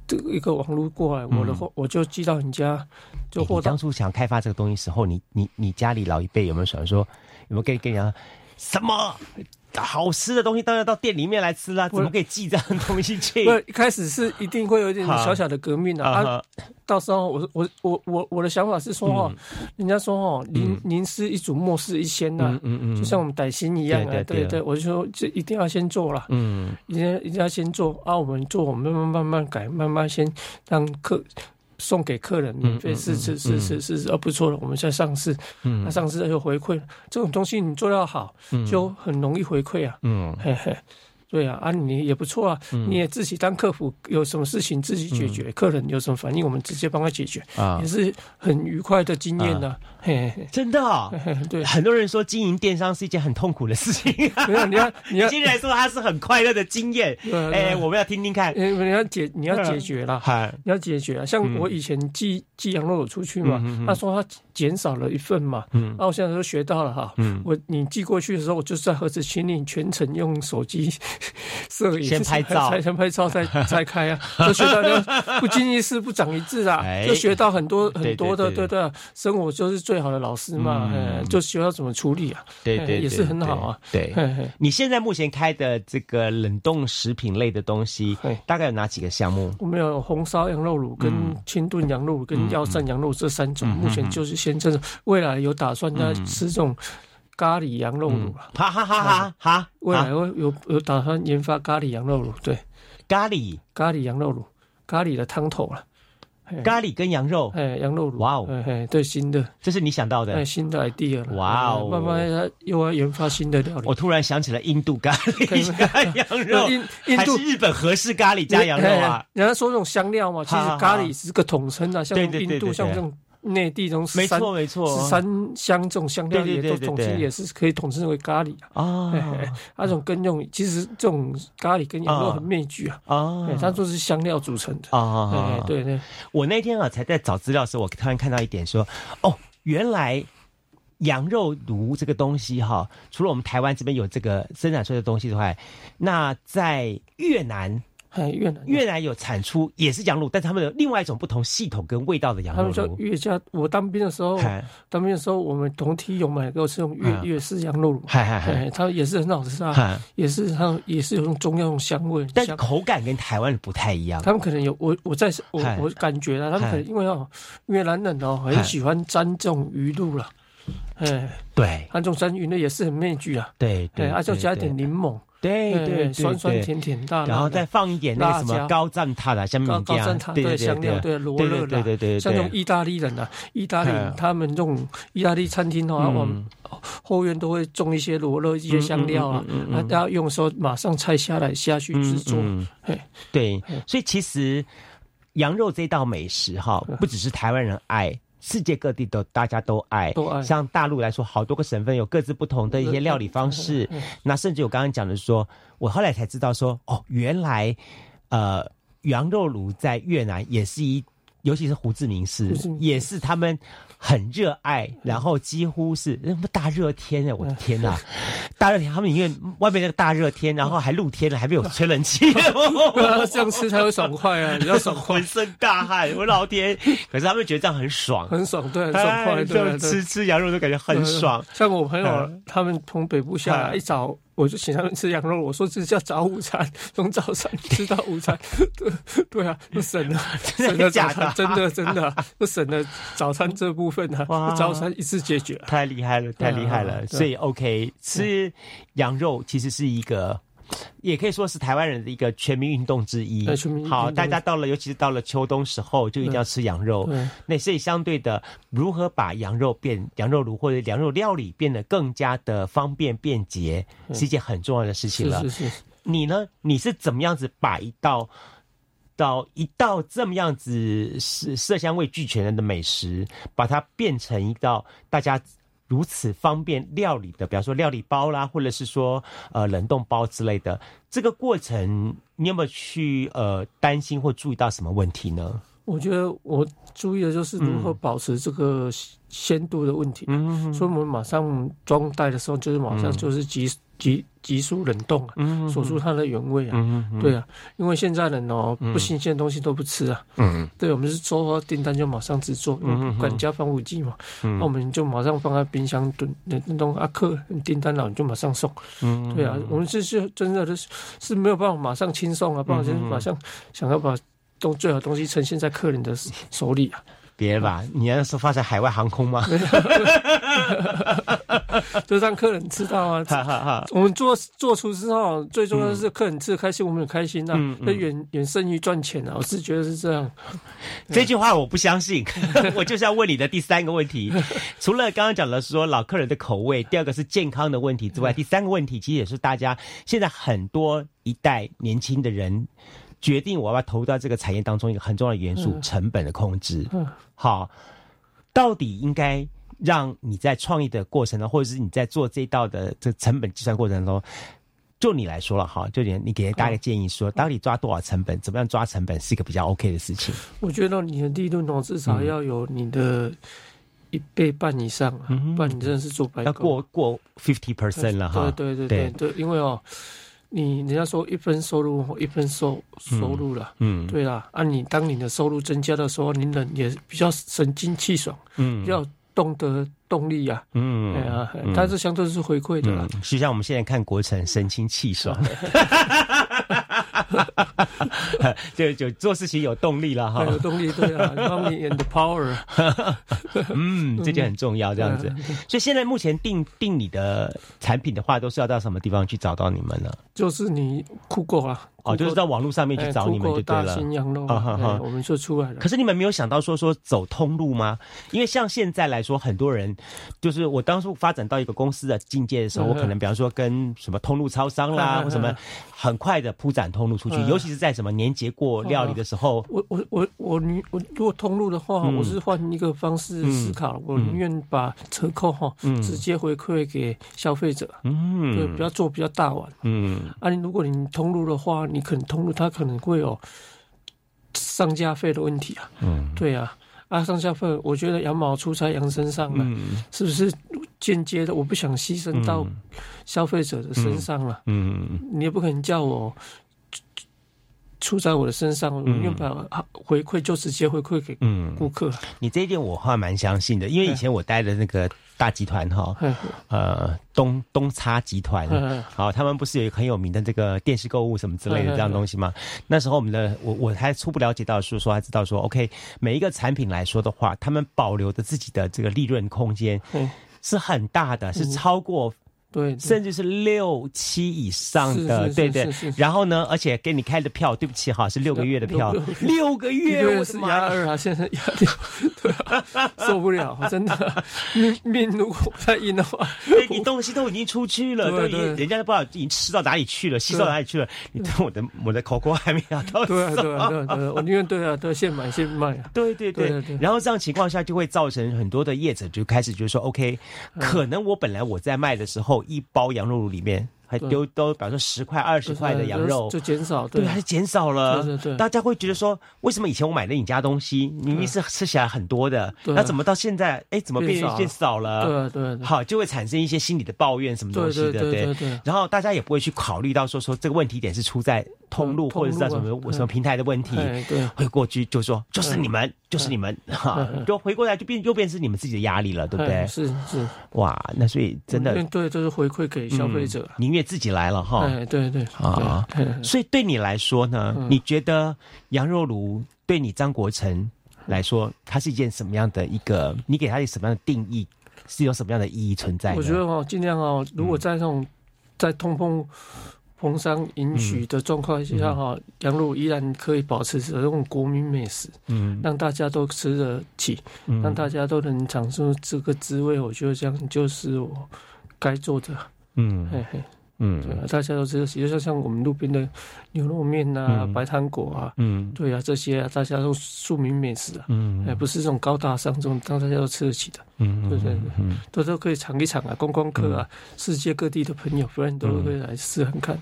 这一个网络过来，我的货我就寄到你家。就
你当初想开发这个东西时候，你你你家里老一辈有没有想说，有没有跟跟人家什么？好吃的东西当然到店里面来吃啦，怎么可以寄这样的东西去？
不，一开始是一定会有一点小小的革命的啊。到时候我我我我我的想法是说哦，人家说哦，宁宁是一主，莫师一仙呐，嗯嗯，就像我们歹心一样啊，对对，我就说这一定要先做了，嗯，一定一定要先做啊，我们做，我们慢慢慢慢改，慢慢先让客。送给客人免费是是是是是啊，不错了。我们现在上市，那上市又回馈，这种东西你做到好，就很容易回馈啊。嗯，嘿嘿。对啊，啊，你也不错啊，你也自己当客服，有什么事情自己解决，客人有什么反应，我们直接帮他解决，啊，也是很愉快的经验呢。嘿，
真的，
对，
很多人说经营电商是一件很痛苦的事情，
没有，你要你要，
今天来说它是很快乐的经验。哎，我们要听听看，
你要解你要解决了，你要解决啊。像我以前寄寄羊肉出去嘛，他说他减少了一份嘛，嗯，那我现在都学到了哈，嗯，我你寄过去的时候，我就在盒子请你全程用手机。摄影
先拍照，
先拍照再 再开啊！就学到不经一事不长一智啊，就学到很多很多的对对，生活就是最好的老师嘛，就学到怎么处理啊，
对对，
也是很好啊。
对，你现在目前开的这个冷冻食品类的东西，大概有哪几个项目？
我们有红烧羊肉卤、跟清炖羊肉、跟药膳羊肉这三种，目前就是先这种，未来有打算在吃这种。咖喱羊肉卤
了，哈哈哈哈哈！
未来我有有打算研发咖喱羊肉卤，对，
咖喱？
咖喱羊肉卤，咖喱的汤头了，
咖喱跟羊肉，
哎，羊肉卤，哇哦，哎，对，新的，
这是你想到的，
新的 idea，哇哦，慢慢又要研发新的料理。
我突然想起了印度咖喱 加羊肉，印印度日本合适咖喱加羊肉啊？
人家说这种香料嘛，其实咖喱是个统称啊，像印度像这种。内地这种
没错没错，
十三香这种香料也都统称也是可以统称为咖喱啊。那种跟用其实这种咖喱跟羊肉很面具啊。啊，它都是香料组成的啊。对对，
我那天啊才在找资料的时候，我突然看到一点说，哦，原来羊肉炉这个东西哈，除了我们台湾这边有这个生产出来的东西之外，那在越南。
越南
越南有产出也是羊肉，但是他们有另外一种不同系统跟味道的羊肉。
他们叫越家。我当兵的时候，当兵的时候我们同梯有买过是用越越式羊肉卤，嗨嗨嗨，它也是很好吃啊，也是它也是有种中药那种香味，
但口感跟台湾不太一样。
他们可能有我我在我我感觉啊，他们可能因为哦越南人哦很喜欢沾这种鱼露了，
哎，对，
他这种沾鱼露也是很面具啊，
对对，
啊就加一点柠檬。
对对，
酸酸甜甜的，
然后再放一点那个什么高赞塔的，像高赞塔
对香料对罗勒
对对对，
像那种意大利人的意大利他们这种意大利餐厅的话，我们后院都会种一些罗勒一些香料啊，那，大家用的时候马上拆下来下去制作。
对，所以其实羊肉这道美食哈，不只是台湾人爱。世界各地都大家都爱，像大陆来说，好多个省份有各自不同的一些料理方式。那甚至我刚刚讲的说，我后来才知道说，哦，原来，呃，羊肉炉在越南也是一，尤其是胡志明市，也是他们。很热爱，然后几乎是那么大热天哎，我的天呐，大热天他们宁愿外面那个大热天，然后还露天了，还没有吹冷气，
这样吃才会爽快啊，比较爽，
浑身大汗，我老天！可是他们觉得这样很爽，
很爽，对，很爽快，对，
吃吃羊肉都感觉很爽。
像我朋友他们从北部下来，一早。我就请他们吃羊肉，我说这叫早午餐，从早餐吃到午餐，对对啊，就省了，省了早餐，真的真的，就省了早餐这部分呢，早餐一次解决，
太厉害了，太厉害了，所以 OK，吃羊肉其实是一个。也可以说是台湾人的一个全民运动之一。好，大家到了，尤其是到了秋冬时候，就一定要吃羊肉。那所以相对的，如何把羊肉变羊肉炉或者羊肉料理变得更加的方便便捷，是一件很重要的事情了。
是是是。
你呢？你是怎么样子把一道到一道这么样子色色香味俱全的美食，把它变成一道大家？如此方便料理的，比方说料理包啦，或者是说呃冷冻包之类的，这个过程你有没有去呃担心或注意到什么问题呢？
我觉得我注意的就是如何保持这个鲜度的问题。嗯，所以我们马上装袋的时候，就是马上就是及急急速冷冻啊，锁住它的原味啊，对啊，因为现在人哦不新鲜的东西都不吃啊，嗯，对，我们是收到订单就马上制作，管家防腐剂嘛，那我们就马上放在冰箱炖，那种啊客订单了就马上送，嗯，对啊，我们这是真的是是没有办法马上轻送啊，不然就是马上想要把东最好东西呈现在客人的手里啊。
别吧，你要是发在海外航空吗？
就让客人知道啊！我们做做厨师哦，最重要的是客人吃开心，我们很开心呐。那远远胜于赚钱啊！我是觉得是这样。
这句话我不相信，我就是要问你的第三个问题。除了刚刚讲的说老客人的口味，第二个是健康的问题之外，第三个问题其实也是大家现在很多一代年轻的人。决定我要投入到这个产业当中一个很重要的元素——成本的控制。好，到底应该让你在创意的过程中，或者是你在做这道的这成本计算过程中，就你来说了哈，就你你给大家建议说，到底抓多少成本，怎么样抓成本是一个比较 OK 的事情？
我觉得你的利润哦，至少要有你的一倍半以上啊，不然你真的是做不
要过过 fifty percent 了哈。
对对对对对，因为哦。你人家说一分收入一分收收入了，嗯，对啦，啊，你当你的收入增加的时候，你人也比较神清气爽，嗯，比较懂得动力呀，嗯，哎呀，但是相对是回馈的啦，
实际上我们现在看国产神清气爽。就就做事情有动力了哈，
有动力对啊，money and power，
嗯，这点很重要，这样子。所以现在目前定定你的产品的话，都是要到什么地方去找到你们呢？
就是你酷狗啊。
哦，就是在网络上面去找你们就对了。
大型羊肉，我们就出来了。
可是你们没有想到说说走通路吗？因为像现在来说，很多人就是我当初发展到一个公司的境界的时候，我可能比方说跟什么通路超商啦，或什么很快的铺展通路出去，尤其是在什么年节过料理的时候。
我我我我你我如果通路的话，我是换一个方式思考，我宁愿把折扣哈直接回馈给消费者，嗯，对，不要做比较大碗，嗯，啊，如果你通路的话。你可能通路，它可能会有上架费的问题啊。嗯，对啊，啊，上架费，我觉得羊毛出在羊身上了，是不是间接的？我不想牺牲到消费者的身上了。嗯，你也不可能叫我。出在我的身上，因为把回馈就直接回馈给顾客。
你这一点我还蛮相信的，因为以前我待的那个大集团哈，呃，东东差集团，好，他们不是有一个很有名的这个电视购物什么之类的这样东西吗？那时候我们的我我还初步了解到是说，还知道说，OK，每一个产品来说的话，他们保留的自己的这个利润空间是很大的，是超过。
对，
甚至是六七以上的，对对。然后呢，而且给你开的票，对不起哈，是六个月的票，六个月，
我是压二啊，现在压六，对啊，受不了，真的，命命如果太硬的话，
你东西都已经出去了，对对，人家都不知道已经吃到哪里去了，吸到哪里去了，你我的我的口锅还没拿到，
对啊对啊对啊，我宁愿对啊，都现买现卖啊，
对对对，然后这样情况下就会造成很多的业者就开始就说，OK，可能我本来我在卖的时候。一包羊肉炉里面还丢都，比方说十块、二十块的羊肉。
就减少，
对，还是减少了。对对对，大家会觉得说，为什么以前我买的你家东西明明是吃起来很多的，那怎么到现在，哎，怎么变变少。了？
对对，
好，就会产生一些心理的抱怨什么东西的，对对。然后大家也不会去考虑到说说这个问题点是出在。通路或者是在什么什么平台的问题，
对，
会过去就说就是你们，就是你们，哈，就回过来就变又变是你们自己的压力了，对不对？
是是，
哇，那所以真的
对，就是回馈给消费者，
宁愿自己来了哈。
哎，对对啊，
所以对你来说呢，你觉得羊肉炉对你张国成来说，它是一件什么样的一个？你给它一什么样的定义？是有什么样的意义存在？
我觉得哦，尽量哦，如果在这种在通风。工商允许的状况下，哈，羊肉依然可以保持这种国民美食，嗯，让大家都吃得起，让大家都能尝受这个滋味。我觉得这样就是我该做的，嗯，嘿嘿。嗯，对啊，大家都知道，就像像我们路边的牛肉面啊、白糖果啊，嗯，对啊，这些啊，大家都庶民美食啊，嗯，哎，不是这种高大上这种让大家都吃得起的，嗯，对对对，都都可以尝一尝啊，观光客啊，世界各地的朋友，不然都会来试看。看。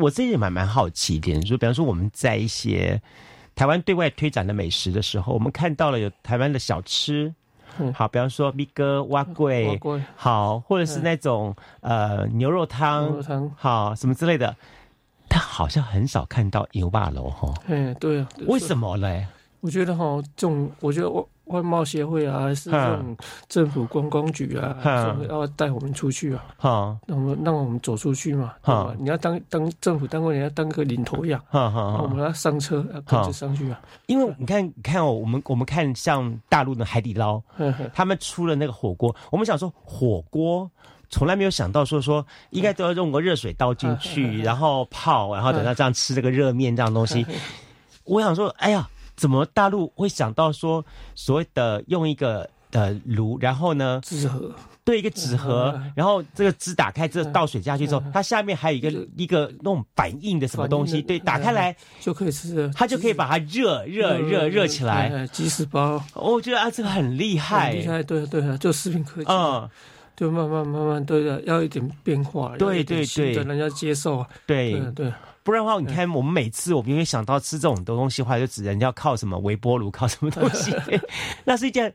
我这也蛮蛮好奇一点，就比方说我们在一些台湾对外推展的美食的时候，我们看到了有台湾的小吃。好，比方说米哥蛙桂，好，或者是那种呃牛肉汤，好，什么之类的，他好像很少看到牛霸楼哈。
哎，对啊，
为什么嘞？
我觉得哈，这种我觉得我。外贸协会啊，还是这种政府观光局啊，要带我们出去啊，好，那我们让我们走出去嘛，好，你要当当政府单位，你要当个领头羊，好好，我们要上车，要跟着上去啊。
因为你看，你看哦，我们我们看像大陆的海底捞，他们出了那个火锅，我们想说火锅从来没有想到说说应该都要用个热水倒进去，然后泡，然后等到这样吃这个热面这样东西。我想说，哎呀。怎么大陆会想到说所谓的用一个呃炉，然后呢
纸盒。
对一个纸盒，然后这个纸打开，这倒水下去之后，它下面还有一个一个那种反应的什么东西，对，打开来
就可以吃，
它就可以把它热热热热起来，
即时包。
我觉得啊，这个很厉害，
厉害，对对啊，就食品科技，嗯，就慢慢慢慢对的，要一点变化，
对对对，
人家接受啊，
对。
对。
不然的话，你看我们每次我们因为想到吃这种东西的话，就只能要靠什么微波炉，靠什么东西？那是一件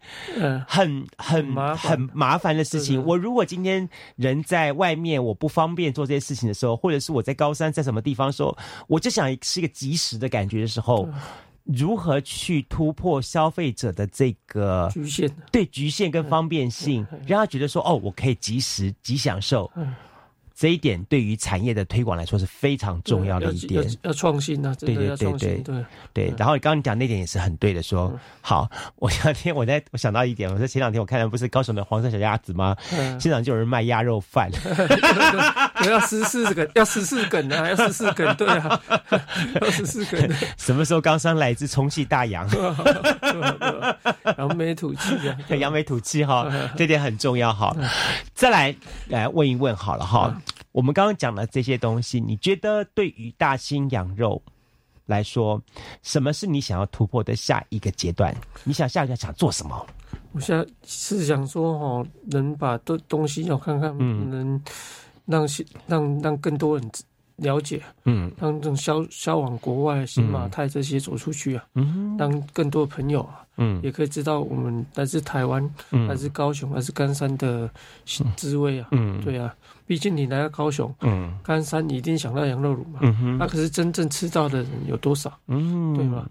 很很很麻烦。的事情。我如果今天人在外面，我不方便做这些事情的时候，或者是我在高山在什么地方的时候，我就想是一个及时的感觉的时候，如何去突破消费者的这个
局限？
对局限跟方便性，让他觉得说哦，我可以及时即享受。这一点对于产业的推广来说是非常重要的一点，
要创新呐，
对对对对
对
对。然后你刚刚讲那点也是很对的，说好，我前两天我在我想到一点，我说前两天我看到不是高雄的黄色小鸭子吗？现场就有人卖鸭肉饭，
要十四个，要十四梗啊，要十四梗，对啊，要十四梗。
什么时候刚上来自充气大洋？
扬眉吐气啊，
扬眉吐气哈，这点很重要哈。再来来问一问好了哈。我们刚刚讲的这些东西，你觉得对于大兴羊肉来说，什么是你想要突破的下一个阶段？你想下一个想做什么？
我现在是想说，哈，能把东东西要看看，能让让让更多人。了解，嗯，让这种销销往国外，新马泰这些走出去啊，嗯，让更多朋友啊，嗯，也可以知道我们来自台湾，嗯，来自高雄，还是冈山的滋味啊，嗯，对啊，毕竟你来到高雄，嗯，冈山你一定想到羊肉卤嘛，嗯哼，那可是真正吃到的人有多少，嗯，对吗？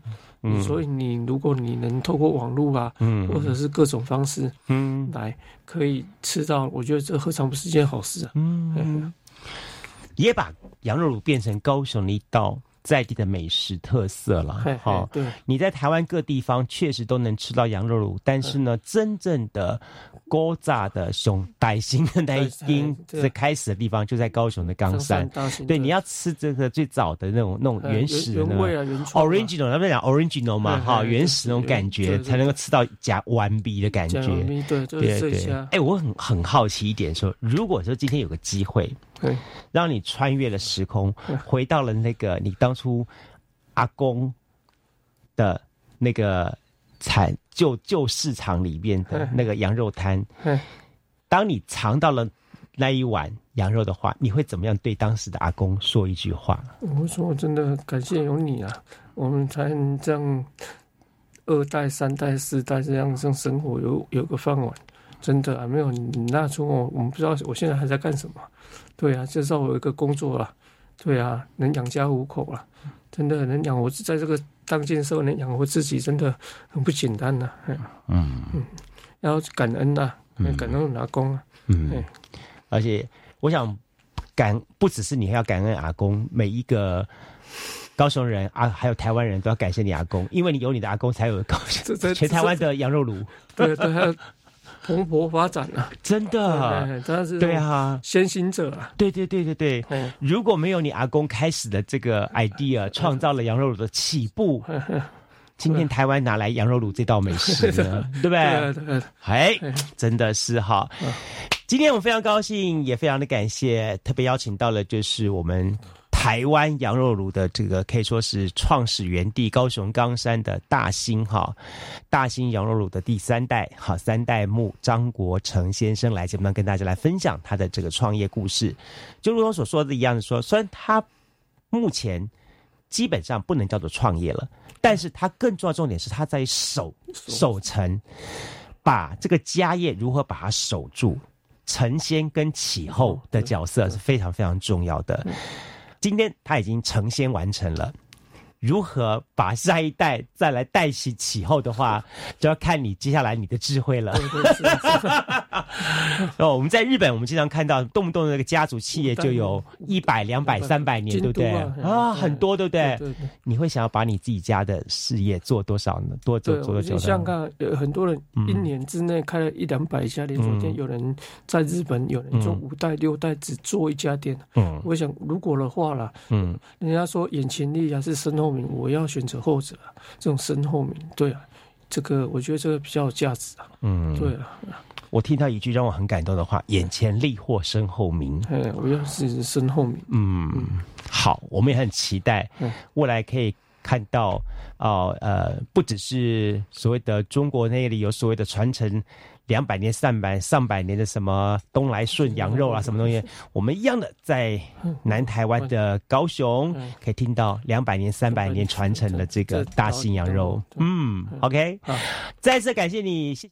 嗯，所以你如果你能透过网络啊，嗯，或者是各种方式，嗯，来可以吃到，我觉得这何尝不是件好事啊，嗯。
也把羊肉卤变成高雄的一道在地的美食特色了。
好，对，
你在台湾各地方确实都能吃到羊肉卤，但是呢，真正的。锅炸的熊傣型的那一丁最开始的地方就在高雄的冈山，对，你要吃这个最早的那种那种原始的
原味啊
，original，他们讲 original 嘛，哈，原始那种感觉才能够吃到加完逼的感觉，
对对对。
哎，我很很好奇一点，说如果说今天有个机会，让你穿越了时空，回到了那个你当初阿公的那个。产旧旧市场里面的那个羊肉摊，当你尝到了那一碗羊肉的话，你会怎么样对当时的阿公说一句话？
我说我真的感谢有你啊，我们才能这样二代、三代、四代这样这样生活，有有个饭碗。真的啊，没有你那时候，我们不知道我现在还在干什么。对啊，至少我有一个工作了。对啊，能养家糊口了。真的能养活在这个当今社会能养活自己，真的很不简单呐。嗯嗯，要感恩呐，感恩阿公啊。嗯，
而且我想感不只是你要感恩阿公，每一个高雄人啊，还有台湾人都要感谢你阿公，因为你有你的阿公，才有高雄全台湾的羊肉炉。
对对。蓬勃发展啊！
真的，
真的是
对啊，
先行者啊！
对对对对对，如果没有你阿公开始的这个 idea，创造了羊肉卤的起步，今天台湾拿来羊肉卤这道美食呢？对不对？哎，真的是哈！今天我们非常高兴，也非常的感谢，特别邀请到了就是我们。台湾羊肉炉的这个可以说是创始源地高雄冈山的大兴哈，大兴羊肉炉的第三代哈三代目张国成先生来节目跟大家来分享他的这个创业故事。就如同所说的一样，说虽然他目前基本上不能叫做创业了，但是他更重要重点是他在守守城。把这个家业如何把它守住，承先跟启后的角色是非常非常重要的。今天他已经成仙完成了。如何把下一代再来带起起后的话，就要看你接下来你的智慧了。哦，我们在日本，我们经常看到动不动那个家族企业就有一百、两百、三百年，对不对？啊，很多，对不对？你会想要把你自己家的事业做多少呢？多做做多久？
像看有很多人一年之内开了一两百家连锁店，有人在日本，有人做五代六代只做一家店。嗯，我想如果的话了，嗯，人家说眼前力还是身后。我要选择后者，这种身后名，对啊，这个我觉得这个比较有价值啊。嗯，对啊。
我听到一句让我很感动的话：“眼前利或身后名。”
哎，我要是身后名。
嗯，好，我们也很期待未来可以看到哦，呃，不只是所谓的中国那里有所谓的传承。两百年、上百上百年的什么东来顺羊肉啊，什么东西？我们一样的在南台湾的高雄，可以听到两百年、三百年传承的这个大新羊肉。嗯，OK，再次感谢你。谢。